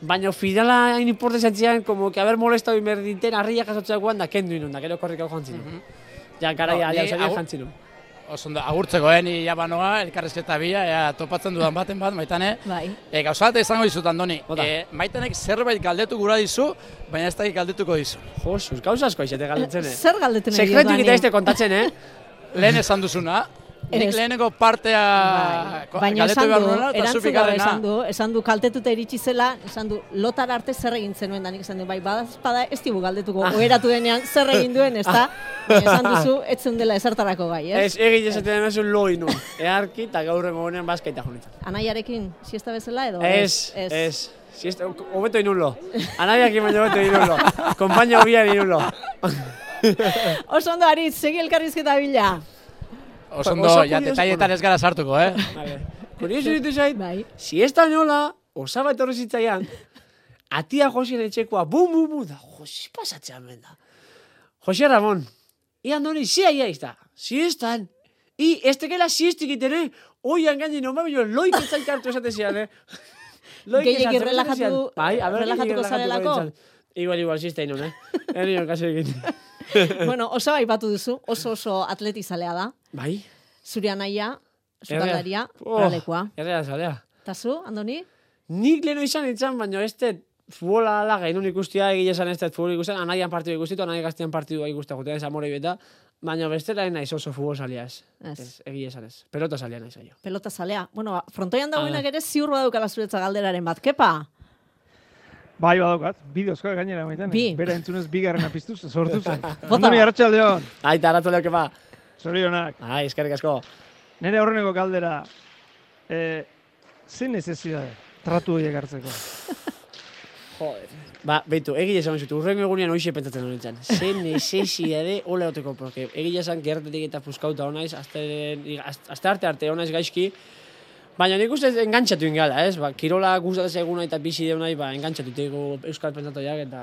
baina finala hain importe zantzian, como que haber molestado inberdinten, arriak jasotzeakoan da kendu inun, da gero korrik hau jantzinu. Ja, garaia, No, ja, ni ja, agur- jantzinu. Oso ondo, agurtzeko, eh, ni jabanoa, elkarrezketa bila, ea, topatzen dudan baten bat, maitane. Bai. E, gauza bat izango dizut, Andoni. Bota. E, maitanek zerbait galdetu gura dizu, baina ez dakit galdetuko dizu. Josuz, gauza asko aixete galdetzen, eh? Zer diot, eta Dani? este kontatzen, eh? Lehen esan duzuna, nik Ez. leheneko partea Bai. Baina esan du, erantzun gabe esan du, esan du kaltetuta iritsi zela, esan du, lotar arte zer egin zenuen da nik esan du, bai, badazpada ez dibu galdetuko, Ah. oheratu denean zer egin duen, ez da? Baina esan duzu, ez dela ezertarako gai, ez? Ez, egin esaten demezu lo inu. Earki eta gaur egonean bazkaita jonitzen. Anaiarekin, siesta bezala edo? Ez, ez. Si ez, hobeto inulo. Anaiak baino hobeto inulo. Kompaina hobian inulo. Oso ondo, Aritz, segi elkarrizketa bila. Oso Oso ondo, ja, detailletan ez gara sartuko, eh? Vale. Kurioso ditu zait, Bai. si ez da nola, osaba etorri zitzaian, atia Josien etxekoa, bum, bum, bum, da, Josi pasatzean ben da. Jose Ramon, i andoni, si aia izta, si estan, i estekela si estik itene, oian gaini no mabio, loik etzai kartu esate zian, eh? Loik Gehiegi esaten relajatu- zian. bai, a ber, relajatuko zarelako? Igual, igual, zizta inun, eh? Eri kaso egin. bueno, oso aipatu duzu, oso oso atletizalea da. Bai? Zure anaia, sukaldaria, Oh, ralekoa. Errea zalea. Eta zu, Andoni? Nik lehenu izan itzan, baina dut futbola ala gainun ikustia, egia esan ez futbol ikusten, anaian partidu ikustitu, anai gaztean partidua ikustea juten, ez amore beta, Baina bestela ez naiz oso futbol salia ez. Ez. Egia esan ez. Pelota salia naiz aio. Pelota zalea. Bueno, frontoian dagoenak ere ziur badukala zuretza galderaren bat. Kepa? Bai, badaukat, bideozkoa gainera maiten. Bi. Bera entzunez bigarrena piztuz, sortu zen. Bota. Andoni, arratsaldeon. Aita, aratu leuke ba. Zorionak. Ai, eskerrik asko. Nire aurreneko galdera, eh, ze necesidade tratu horiek hartzeko? Joder. Ba, beitu, egia esan zut, urrengo egunean hoxe pentsatzen honetan. Ze necesidade ole oteko, porque egia esan gertetik eta puskauta honaiz, azte, azte arte arte honaiz gaizki, Baina nik uste engantzatu ingala, ez? Ba, kirola gustatzen eguna eta bizi deunai, ba, engantzatu teigu euskal pentsatoiak eta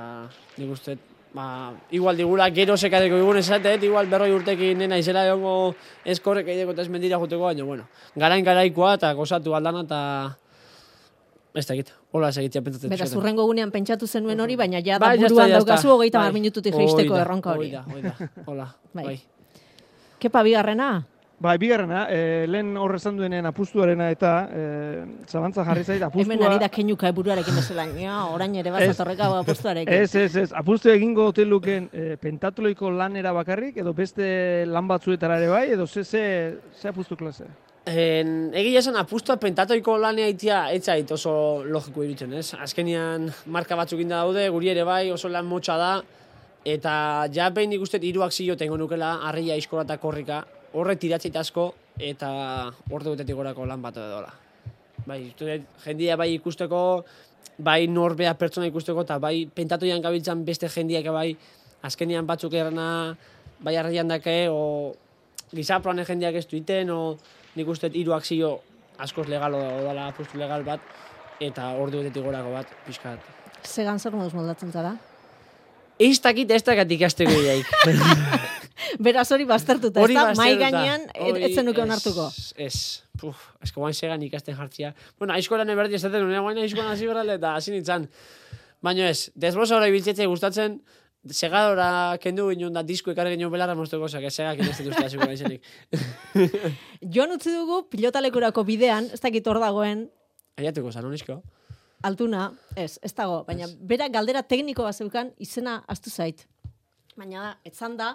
nik uste, ba, igual digula gero sekateko egun esatet, igual berroi urtekin nena izela egongo eskorrek egiteko eta ez mendira juteko, baina, bueno, garain garaikoa eta gozatu aldana eta ez da hola ez egitea pentsatzen. Beraz, urrengo gunean pentsatu zenuen hori, baina ja da Bai, buruan daukazu hogeita Bai. minututik jeisteko erronka hori. hoi da, hoi da, hola, Bai. bai. Kepa bigarrena? Bai, bigarrena, eh, lehen horre esan duenean apustuarena eta eh, zabantza jarri zait apustua... Hemen ari da kenuka buruarekin bezala. Ja, orain ere Ez. bazatorreka apostuarekin. Ez, ez, ez. Apustu egingo ote luken eh, pentatoloiko lanera bakarrik, edo beste lan batzuetara ere bai, edo ze, ze, ze apustu klase? En, egia esan apustua pentatoiko lanea itia etzait oso logiko iruditzen, ez? Azkenian marka batzuk inda daude, guri ere bai, oso lan motxa da, eta ja behin nik uste hiruak zio tengo nukela, arria iskola eta korrika, horre tiratzeit asko, eta ordu betetik gorako lan bat edola. Bai, jendia bai ikusteko, bai norbea pertsona ikusteko, eta bai pentatoian gabiltzan beste jendiak bai, azkenian batzuk erana, bai argian dake, o gizaproan jendeak ez duiten, o nik uste hiru akzio askoz legal odala apustu legal bat, eta ordu betetik gorako bat, pixkat. Zegan zer moduz moldatzen zara? Ez dakit ez dakat ikasteko iaik. Beraz hori baztertuta, ez da? Mai gainean, etzen nuke ez, onartuko. Ez, puf, esko guain segan ikasten jartzia. Bueno, aizkolan eberdi esaten, unea guain aizkolan hasi berrale eta hasi nintzen. Baina ez, desbrosa hori biltzetze gustatzen, segadora kendu ginen da disko ekarri ginen belarra mozteko, osak, segak ez dut uste hasiko naizenik. Joan utzi dugu pilotalekurako bidean, ez dakit hor dagoen, Aiatuko, zan honizko. altuna, ez, ez dago, baina bera galdera tekniko bat zeukan izena astu zait. Baina da, etzan da,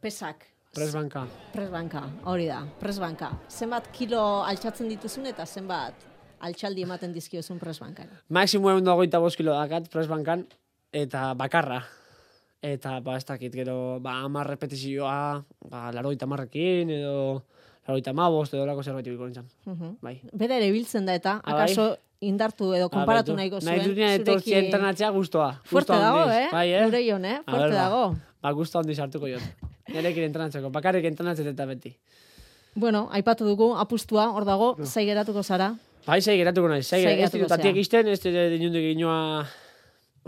pesak. Presbanka. Presbanka, hori da, presbanka. Zenbat kilo altxatzen dituzun eta zenbat altxaldi ematen dizkiozun presbankan. Maximo egun dagoita bost kilo dakat, presbankan, eta bakarra. Eta, ba, ez dakit, gero, ba, amar repetizioa, ba, laroita marrekin, edo laroita mabost, edo lako zerbait ibiko nintzen. Mhm. Bai. Bera ere biltzen da eta, Ah, bai? akaso indartu edo konparatu Ba, nahiko zuen. Nahi dunean etortzia entrenatzea guztua. Fuerte dago, eh? Bai, eh? Gure eh? Fuerte ba. dago. Ba, gustu handiz hartuko jot. Nerekin entrenatzeko, bakarrik entrenatzen eta beti. Bueno, aipatu dugu, apustua, hor dago, zai geratuko zara. Bai, sei geratuko naiz. Sei, Sei ez geratuko ditut atiek zea. izten, ez dut inundik inoa,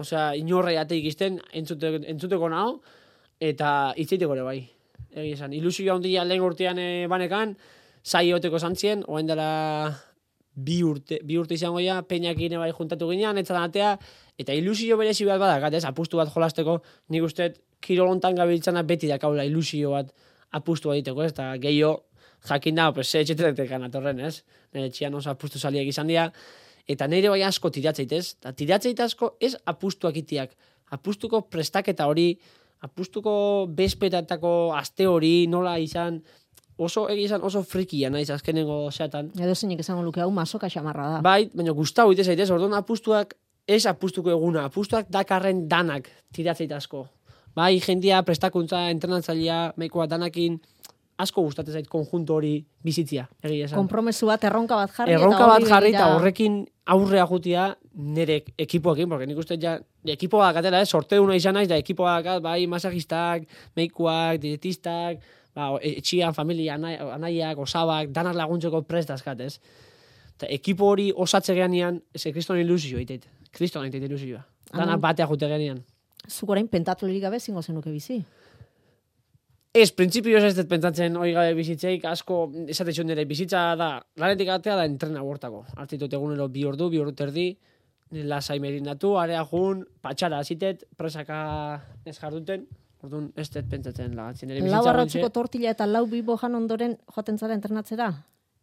osea, inorrei ateik izten, entzute, entzuteko naho, eta itzeiteko ere bai. Egi esan, ilusio handia lehen urtean e, banekan, zai egoteko zantzien, oain dela bi urte, bi urte izango ja, peinakin bai juntatu ginean, etzan atea, eta ilusio berezi bat badakat, ez, apustu bat jolasteko, nik uste kirolontan gabiltzana beti dakaula ilusio bat apustu egiteko, ez, eta gehiago jakin da, pues, etxetetekan atorren, ez? Nire txian oso apustu saliek izan dira, eta nire bai asko tiratzeit, ez? Eta tiratzeit asko ez apustuak itiak. Apustuko prestaketa hori, apustuko bezpetatako aste hori, nola izan, oso egi izan oso frikia naiz azkenengo zeatan. Edo zeinek esango luke, hau masoka xamarra da. Bai, baina gustau ite zaitez, orduan apustuak ez apustuko eguna, apustuak dakarren danak tiratzeit asko. Bai, jendia, prestakuntza, entrenatzailea, meikoa danakin, asko gustatzen zait konjunto hori bizitzia, egia esan. Kompromesu bat, erronka bat jarri. Erronka bat jarri eta horrekin aurrea jutia nire ekipoekin, porque nik uste ja, ekipoa gatela, eh, sorteuna izan naiz, da ekipoa dakat, bai, masajistak, meikuak, dietistak, ba, o- etxian, familia, anai, anaiak, osabak, danak laguntzeko prest dazkat, ez? Eta ekipo hori osatze geanian, ez kriston ilusio egiteit. Kriston egiteit ilusioa. Danak Anon. batea jute geanian. Zuk orain pentatulerik gabe zingo zenuke bizi. Ez, printzipioz ez dut pentsatzen hori gabe bizitzeik, asko esate zuen nire bizitza da, lanetik atea da entrena bortako. Artitut egunero bi ordu, bi ordu terdi, lasai merindatu, area jun, patxara hazitet, presaka ez jarduten, orduan ez dut pentsatzen lagatzen. Lau bizitza arrautziko ontxe- tortilla eta lau bibo jan ondoren joaten zara entrenatzera?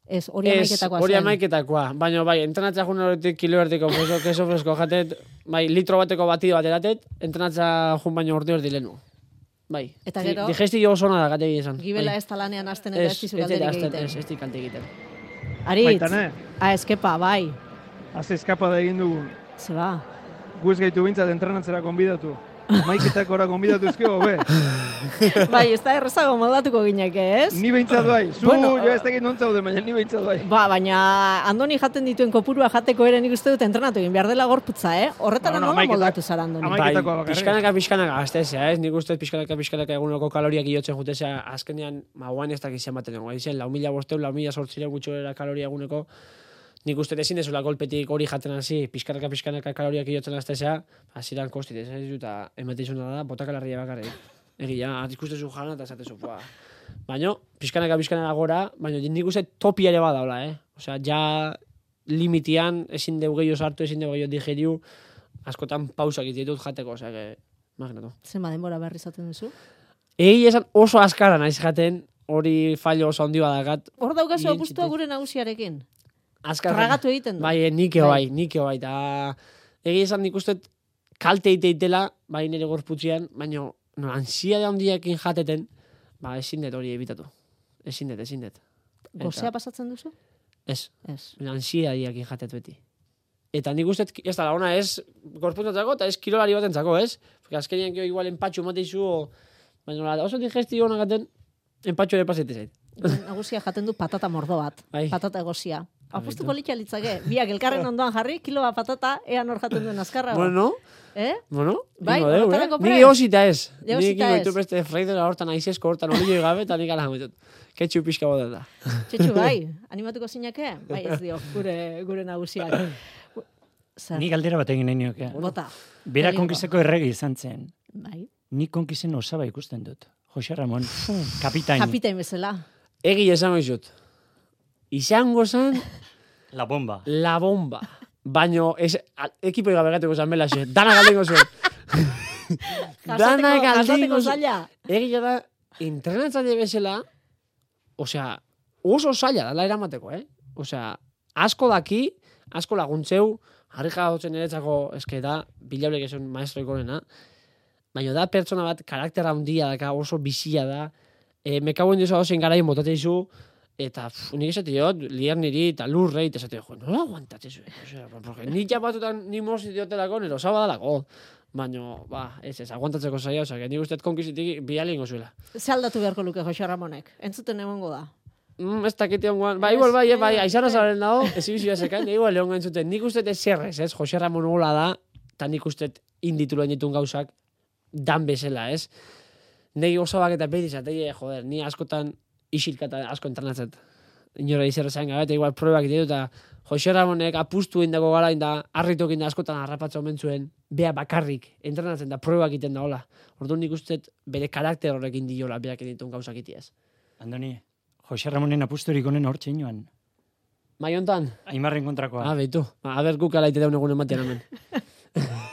Ez, hori amaiketakoa hori amaiketakoa. Baina bai, entrenatzea jun horretik kilo erdiko keso, keso fresko jatet, bai, litro bateko batido bateratet, entrenatzea jun baino ordu erdi lehenu. Bai. Eta Di- gero- Digestio oso ona da, gate esan. Gibela bai. ez talanean hasten eta ez dizu galderik egiten. Ez, ez dik kalte egiten. Aritz, Baitane. ah, eskepa, bai. Haze eskapada egin dugun. Zeba. Gu ez gaitu bintzat entrenatzera konbidatu. Maiketak ora konbidatu ezkio, be. bai, ez da errezago moldatuko gineke, ez? Ni behintzat bai. Zu, Bueno, jo ez dakit non zaude, baina ni behintzat bai. Ba, baina Andoni jaten dituen kopurua jateko ere nik uste dut entrenatu egin behar dela gorputza, eh? Horretara Bueno, nola hamaiketak- moldatu zara Andoni? Bai, pixkanaka, pixkanaka gaztezea, ez? Nik uste dut pixkanaka, pixkanaka eguneko kaloriak iotzen jutezea, azkenean, ma guain ez dakiz ematen dugu. Izen, lau mila bosteun, lau mila sortzireun gutxo kaloria eguneko, nik uste ezin dezula golpetik hori jaten hasi, pixkanaka, pixkanaka kaloriak iotzen aztezea, hasieran kostit, ez ez eta ematizuna da, botakalarria bakarrik. Egia, ikustezu jana eta esatezu, buah. Baina, pixkanaka, pixkanaka gora, baina nik uste topia ere badaula, eh? Osea, ja limitian, ezin deu gehiago sartu, ezin deu gehiago digeriu, askotan pausak ditut jateko, osea, que, imaginatu. Zenba denbora berri izaten duzu? Egi esan oso askara naiz jaten, hori fallo oso handi badakat. Hor daukazu apustua gure nagusiarekin. Azkar Tragatu egiten du. Bai, eh, nike Bai. bai, nike bai, eta egi esan nik uste kalte iteitela, bai nire gorputzean, baina no, ansia da handiakin jateten, ba, ezin dut hori ebitatu. Ezin dut, ezin dut. Gozea pasatzen duzu? Ez, Ez. ansia diakin jatet beti. Eta nik uste, ez da, ona ez gorputzantzako eta ez kirolari batentzako, ez? Porque azkenean gero igual empatxu mateizu, baina oso digestio honak gaten, empatxu ere pasete zait. Nagusia jaten du patata mordo bat. Bai. Patata egozia. Apustu politxa litzake. Biak elkarren ondoan jarri, kilo bat patata, ea nor jaten duen azkarra. Bueno, Eh? bueno, Bai, ingo deu, eh? Nik egosita ez. Nik Egosita ingo ez. ditu beste freidora hortan aizesko hortan olio gabe, eta nik ala jametut. Ketxu pixka boda da. Txetxu, bai, animatuko zinake? Bai, ez dio, gure, gure nagusiak. Zer, Ni galdera bat egin nahi nioke. bota. Bera konkizeko erregi izan zen. Bai. Ni konkizen osaba ikusten dut. Jose Ramon, kapitain, Kapitain bezala. Egi esan dut. Izango zen la bomba. la bomba. Baino, ez, a- ekipo gabe gateko zan belaxe. Dana galdengo zuen. Dana galdengo zuen. Egia da, entrenatzaile bezala, osea, oso zaila dala eramateko, eh? Osea, asko daki, asko laguntzeu, jarri jagotzen eretzako, eske da, bilaurek esan maestro ikonena, baina da pertsona bat karaktera handia daka, oso bizia da, e, mekauen dizu hausen garaien botateizu, eta pff, nik esate diot, liar niri eta lurrei, eta esate, jo, nola aguantatzen zuen? Porque nik japatutan ni mosi diotelako, nero osaba dalako. Baina, ba, ez ez, aguantatzeko zaila, que nik uste konkizitik bialingo zuela. Ze aldatu beharko luke Jose Ramonek. Entzuten egongo da. Mm, ez dakite ongoan. Ba, igual, bai, eh, bai, aizara zaren dago, ez ibizioa zekan, igual lehon entzuten. Nik uste ez zerrez, ez? Jose Ramon Ola da, eta nik uste indituloen ditun gauzak dan bezala, ez? Negi osabak eta beti zatei, joder, ni askotan isilka eta asko entrenatzet. Inora izerra zain gabe, eta igual probak ditu, eta Jose Ramonek apustu indako gara, da harritu da askotan harrapatzen omen zuen, bea bakarrik, entrenatzen da, probak egiten da, hola. Orduan nik uste bere karakter horrekin diola, beak ditun gauzak itiaz. Andoni, Jose Ramonen apusturik honen hor txinoan. Mai hontan? Aimarren kontrakoa. Ah, beitu. A ber, guk alaite daun egun ematean hemen.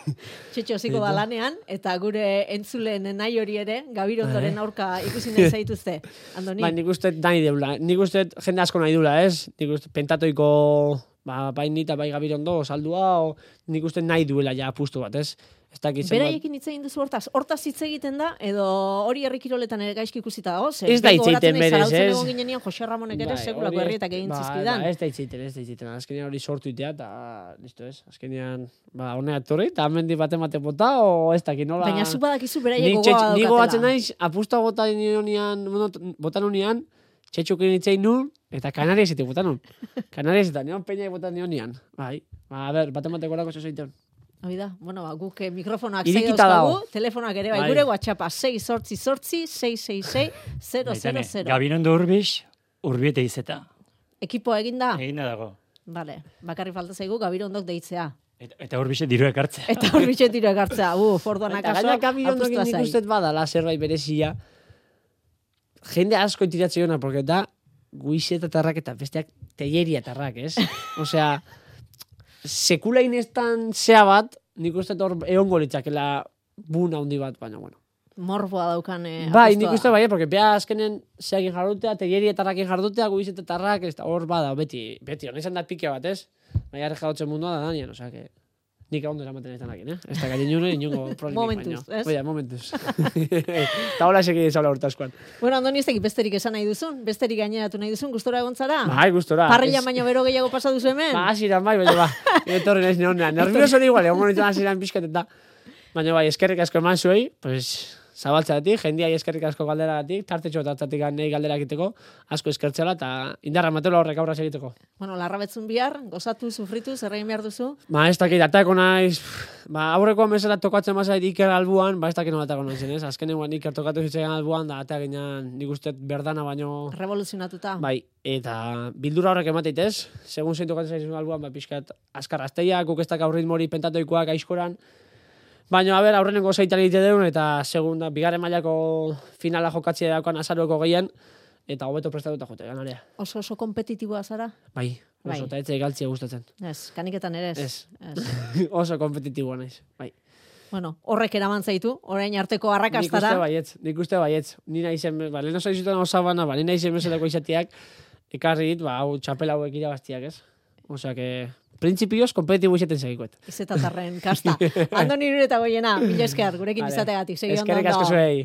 Txetxo ziko da lanean, eta gure entzulen nahi hori ere, gabirondoren aurka ikusi nahi zaituzte. Andoni, Bai, nik uste nahi deula. Nik uste jende asko nahi dula, ez? Nik uste pentatoiko, ba, bai ni eta bai gabirondo, saldua, o, nik uste nahi duela ja apustu bat, ez? Ez dakit zenbat- beraiekin hitz egin duzu hortaz, hortaz hitz egiten da, edo hori herrikiroletan ere gaizki ikusita dago, ze Ez da hitz egiten berez, ez? egon ginenean Jose Ramonek ere Bai, sekulako herrietak egin bai, zizkidan. Bai, ez da itzeiten, ez da itzeiten. Azkenean hori sortu itea, eta listo ez. Azkenean, ba, honea etorri, eta hemen bate mate bota, o ez dakit nola... Baina zu badakizu beraiek gogoa txetx- Nik gogatzen daukatela. naiz, apusta bota nionean, bueno, bota nionean, txetxuk egin nun, eta Canarias ete bota nun. Canarias eta nion peña bota nionean. Bai, ba, a ber, bate mate gorako zezeiten. Hoi da, bueno, ba, guk eh, mikrofonoak zei dauzkagu, telefonak ere, bai, Bai. gure WhatsAppa 6 sortzi sortzi, 666 Baitane, 000. Gabirondo urbix, urbiete izeta. Ekipoa eginda? Egina dago. Vale, bakarri falta zaigu gabirondok deitzea. Eta, eta urbixe diru ekartzea. Eta hor bitxetiro ekartzea, uf, orduan Eta akaso, gaina kamiondo apustua nik uste badala zerbait berezia. Jende asko itiratze jona, porque da guizeta tarrak eta besteak teieria tarrak, ez? Osea, sekula inestan zea bat, nik uste hor egongo litzakela buna handi bat, baina, bueno. Morboa daukan eh, Bai, nik uste bai, porque bea azkenen zeagin jardutea, teieria tarrakin jardutea, guizeta tarrak, ez hor bada, beti, beti, honetan da pike bat, ez? Baina jarri jadotzen mundua da danian, osea, que... Nik ondo eramaten ez danak, eh? Ez da gaien june, inungo problemik Momentuz, baino. ez? Oia, momentuz. Eta hola segi zaula urtaskoan. Bueno, Andoni ez besterik esan nahi duzun, besterik gaineratu nahi duzun, gustora egon zara? Bai, gustora. Parrilla Ez- baino bero gehiago pasa duzu hemen? Ba, hasieran bai, baina ba. Etorri naiz neonean. Nervioso hori igual, egon nintzen hasieran pixkat eta. Baina bai, eskerrik asko eman zuei, pues, zabaltzeatik, jendia eskerrik asko galderagatik, tartetxo eta tartatik nahi galdera egiteko, asko eskertzela eta indarra matela horrek aurra egiteko. Bueno, larra betzun bihar, gozatu, sufritu, zer egin behar duzu? Ba, ez dakit, atako naiz, ba, aurreko mesera tokatzen mazait Iker albuan, ba, ez dakit nola atako naizen, ez? Azkenengoan Iker tokatu zitzaidan albuan, da, eta ginean, nik uste berdana baino... Revoluzionatuta. Bai, eta bildura horrek emateit ez, segun zein tokatzen zaizun albuan, ba, pixkat, azkar azteia, guk ez dakau ritmori pentatoikoak aizkoran, Baina, a ber, aurreneko zeitan egite deun, eta segunda, bigarren mailako finala jokatzea daukan azarueko gehien, eta hobeto prestatuta jote, ganarea. Oso oso kompetitiboa zara? Bai, oso, Bai. eta etxe galtzia gustatzen. Ez, kaniketan ere ez. Ez. Oso kompetitiboa naiz, bai. Bueno, horrek eraman zaitu, orain arteko Nik arrakastara. uste baietz, nik uste baietz. Ni naizen, ba, lehen oso izuten osabana, ba, ni naizen bezalako izatiak, ekarri dit, ba, hau txapela hauek irabaztiak, ez? Osea, que, printzipioz, kompetitibo izaten segikoet. Izetatarren kasta. Andoni nire eta goiena, mila esker, gurekin izategatik, segi ondo Eskerrik asko zuei.